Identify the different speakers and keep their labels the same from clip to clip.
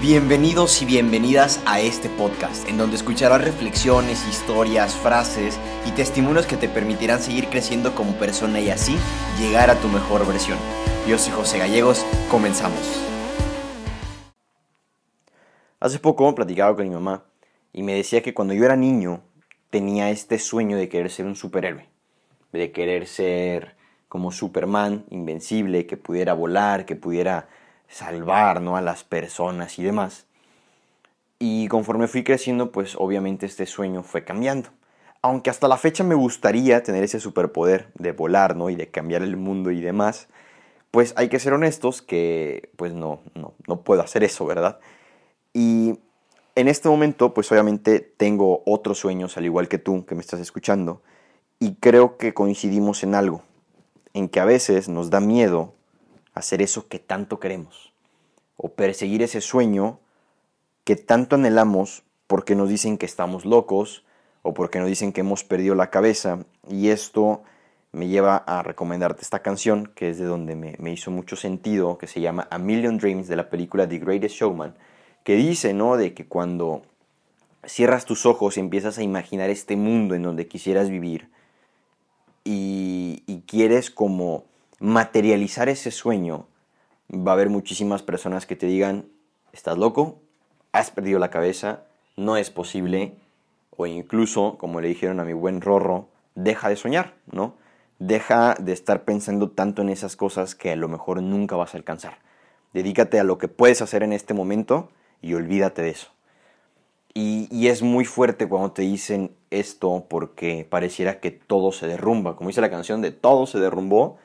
Speaker 1: Bienvenidos y bienvenidas a este podcast, en donde escucharás reflexiones, historias, frases y testimonios que te permitirán seguir creciendo como persona y así llegar a tu mejor versión. Yo soy José Gallegos, comenzamos. Hace poco platicaba con mi mamá y me decía que cuando yo era niño tenía este sueño de querer ser un superhéroe, de querer ser como Superman, invencible, que pudiera volar, que pudiera salvar ¿no? a las personas y demás. Y conforme fui creciendo, pues obviamente este sueño fue cambiando. Aunque hasta la fecha me gustaría tener ese superpoder de volar, ¿no? Y de cambiar el mundo y demás, pues hay que ser honestos que pues no, no, no puedo hacer eso, ¿verdad? Y en este momento, pues obviamente tengo otros sueños, al igual que tú que me estás escuchando, y creo que coincidimos en algo, en que a veces nos da miedo hacer eso que tanto queremos o perseguir ese sueño que tanto anhelamos porque nos dicen que estamos locos o porque nos dicen que hemos perdido la cabeza y esto me lleva a recomendarte esta canción que es de donde me, me hizo mucho sentido que se llama A Million Dreams de la película The Greatest Showman que dice no de que cuando cierras tus ojos y empiezas a imaginar este mundo en donde quisieras vivir y, y quieres como materializar ese sueño, va a haber muchísimas personas que te digan, estás loco, has perdido la cabeza, no es posible, o incluso, como le dijeron a mi buen Rorro, deja de soñar, ¿no? Deja de estar pensando tanto en esas cosas que a lo mejor nunca vas a alcanzar. Dedícate a lo que puedes hacer en este momento y olvídate de eso. Y, y, es muy fuerte cuando te dicen esto porque pareciera que todo se derrumba. Como dice la canción de todo se derrumbó,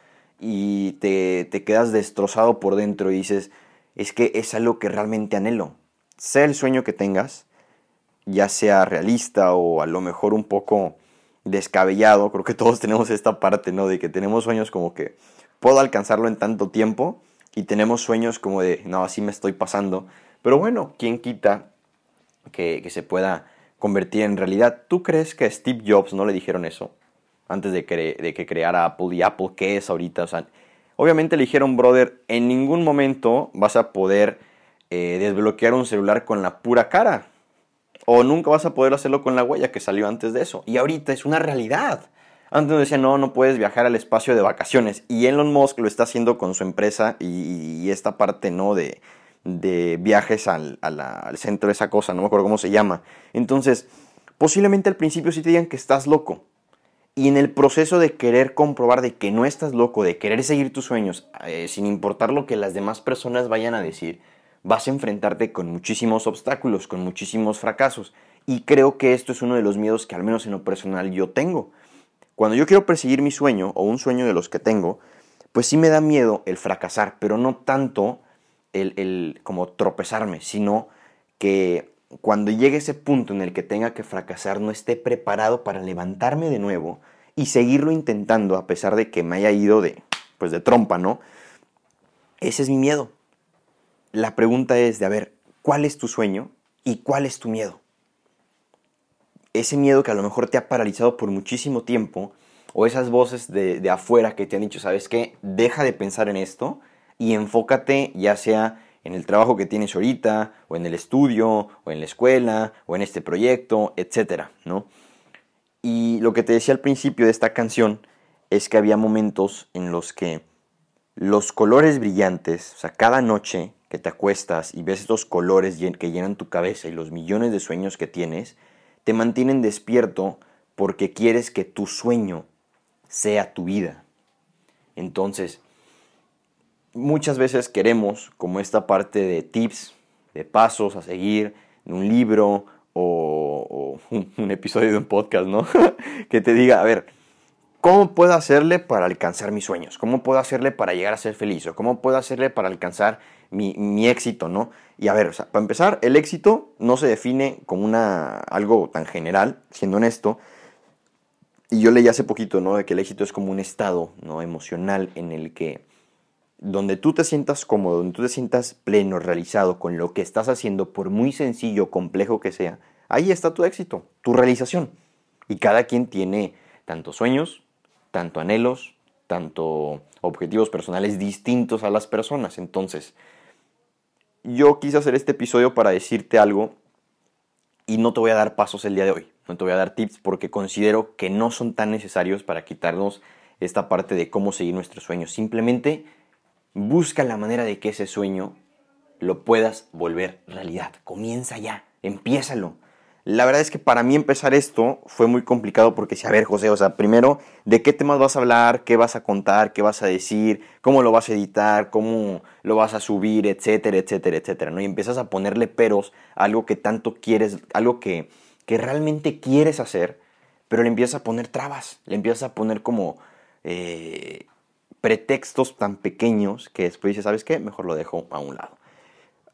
Speaker 1: y te, te quedas destrozado por dentro y dices, es que es algo que realmente anhelo. Sea el sueño que tengas, ya sea realista o a lo mejor un poco descabellado, creo que todos tenemos esta parte, ¿no? De que tenemos sueños como que puedo alcanzarlo en tanto tiempo y tenemos sueños como de, no, así me estoy pasando. Pero bueno, ¿quién quita que, que se pueda convertir en realidad? ¿Tú crees que a Steve Jobs no le dijeron eso? Antes de que, creara Apple y Apple qué es ahorita. O sea, obviamente le dijeron, brother, en ningún momento vas a poder eh, desbloquear un celular con la pura cara. O nunca vas a poder hacerlo con la huella que salió antes de eso. Y ahorita es una realidad. Antes nos decían, no, no puedes viajar al espacio de vacaciones. Y Elon Musk lo está haciendo con su empresa y, esta parte, ¿no? De, de viajes al, al, centro de esa cosa, no me acuerdo cómo se llama. Entonces, posiblemente al principio sí te digan que estás loco. Y en el proceso de querer comprobar de que no estás loco, de querer seguir tus sueños, eh, sin importar lo que las demás personas vayan a decir, vas a enfrentarte con muchísimos obstáculos, con muchísimos fracasos. Y creo que esto es uno de los miedos que al menos en lo personal yo tengo. Cuando yo quiero perseguir mi sueño o un sueño de los que tengo, pues sí me da miedo el fracasar, pero no tanto el, el como tropezarme, sino que cuando llegue ese punto en el que tenga que fracasar, no esté preparado para levantarme de nuevo y seguirlo intentando a pesar de que me haya ido de, pues de trompa, ¿no? Ese es mi miedo. La pregunta es de, a ¿cuál es tu sueño y cuál es tu miedo? Ese miedo que a lo mejor te ha paralizado por muchísimo tiempo, o esas voces de, de afuera que te han dicho, ¿sabes qué? Deja de pensar en esto y enfócate ya sea en el trabajo que tienes ahorita, o en el estudio, o en la escuela, o en este proyecto, etcétera, ¿no? Y lo que te decía al principio de esta canción es que había momentos en los que los colores brillantes, o sea, cada noche que te acuestas y ves estos colores que llenan tu cabeza y los millones de sueños que tienes, te mantienen despierto porque quieres que tu sueño sea tu vida. Entonces, muchas veces queremos como esta parte de tips, de pasos a seguir, de un libro o, un, episodio de un podcast, ¿no? que te diga, a ver, ¿cómo puedo hacerle para alcanzar mis sueños? ¿Cómo puedo hacerle para llegar a ser feliz? ¿O cómo puedo hacerle para alcanzar mi, éxito, ¿no? Y a ver, para empezar, el éxito no se define como una, algo tan general, siendo honesto, y yo leí hace poquito, ¿no? De que el éxito es como un estado, ¿no? Emocional en el que donde tú te sientas cómodo, donde tú te sientas pleno, realizado con lo que estás haciendo, por muy sencillo complejo que sea, ahí está tu éxito, tu realización. Y cada quien tiene tantos sueños, tanto anhelos, tanto objetivos personales distintos a las personas. Entonces, yo quise hacer este episodio para decirte algo y no te voy a dar pasos el día de hoy. No te voy a dar tips porque considero que no son tan necesarios para quitarnos esta parte de cómo seguir nuestros sueños. Simplemente busca la manera de que ese sueño lo puedas volver realidad. Comienza ya, empiézalo. La verdad es que para mí empezar esto fue muy complicado porque, si a ver, José, o sea, primero, ¿de qué temas vas a hablar? ¿Qué vas a contar? ¿Qué vas a decir? ¿Cómo lo vas a editar? ¿Cómo lo vas a subir? Etcétera, etcétera, etcétera, ¿no? Y empiezas a ponerle peros a algo que tanto quieres, algo que, que realmente quieres hacer, pero le empiezas a poner trabas, le empiezas a poner como eh, pretextos tan pequeños que después dices, ¿sabes qué? Mejor lo dejo a un lado.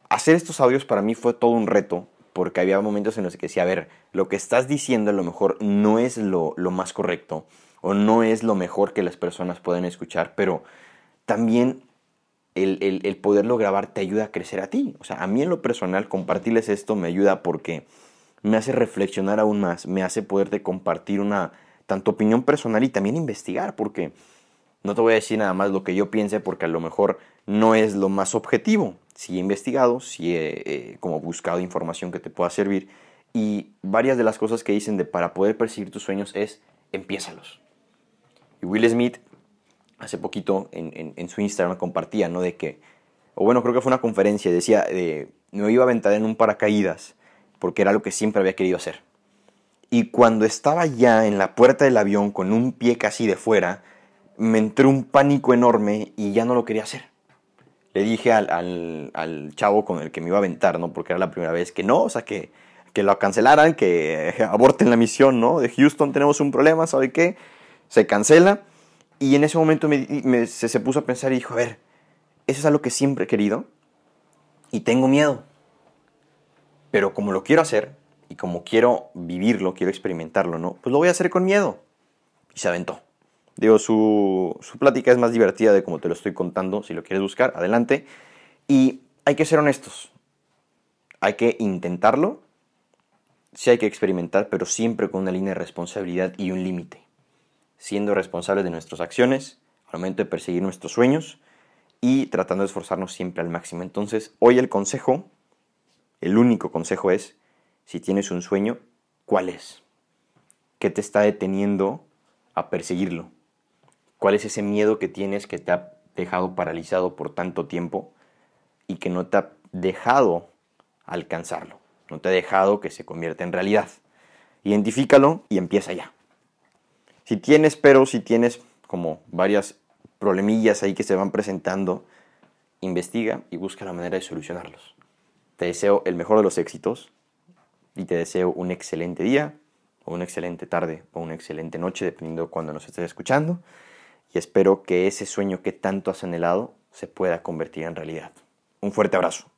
Speaker 1: Hacer estos audios para mí fue todo un reto porque había momentos en los que decía, a ver, lo que estás diciendo a lo mejor no es lo, más correcto o no es lo mejor que las personas pueden escuchar, pero también el, el, poderlo grabar te ayuda a crecer a ti. O sea, a mí en lo personal compartirles esto me ayuda porque me hace reflexionar aún más, me hace poderte compartir una tanto opinión personal y también investigar, porque no te voy a decir nada más lo que yo piense porque a lo mejor no es lo más objetivo. Si he investigado, si he como buscado información que te pueda servir y varias de las cosas que dicen de para poder perseguir tus sueños es empiézalos. Y Will Smith hace poquito en, su Instagram compartía, ¿no? De que, o bueno, creo que fue una conferencia, decía, de, me iba a aventar en un paracaídas porque era lo que siempre había querido hacer. Y cuando estaba ya en la puerta del avión con un pie casi de fuera, me entró un pánico enorme y ya no lo quería hacer. Le dije al, al, chavo con el que me iba a aventar, ¿no? Porque era la primera vez que no, o sea, que, que lo cancelaran, que aborten la misión, ¿no? De Houston tenemos un problema, ¿sabe qué? Se cancela. Y en ese momento me, se, se puso a pensar y dijo, a ver, eso es algo que siempre he querido y tengo miedo. Pero como lo quiero hacer y como quiero vivirlo, quiero experimentarlo, ¿no? Pues lo voy a hacer con miedo. Y se aventó. Digo, su, su plática es más divertida de como te lo estoy contando. Si lo quieres buscar, adelante. Y hay que ser honestos. Hay que intentarlo. Sí hay que experimentar, pero siempre con una línea de responsabilidad y un límite. Siendo responsables de nuestras acciones, al momento de perseguir nuestros sueños y tratando de esforzarnos siempre al máximo. Entonces, hoy el consejo, el único consejo es, si tienes un sueño, ¿cuál es? ¿Qué te está deteniendo a perseguirlo? ¿Cuál es ese miedo que tienes que te ha dejado paralizado por tanto tiempo y que no te ha dejado alcanzarlo? No te ha dejado que se convierta en realidad. Identifícalo y empieza ya. Si tienes pero, si tienes como varias problemillas ahí que se van presentando, investiga y busca la manera de solucionarlos. Te deseo el mejor de los éxitos y te deseo un excelente día o una excelente tarde o una excelente noche, dependiendo de cuando nos estés escuchando y espero que ese sueño que tanto has anhelado se pueda convertir en realidad. Un fuerte abrazo.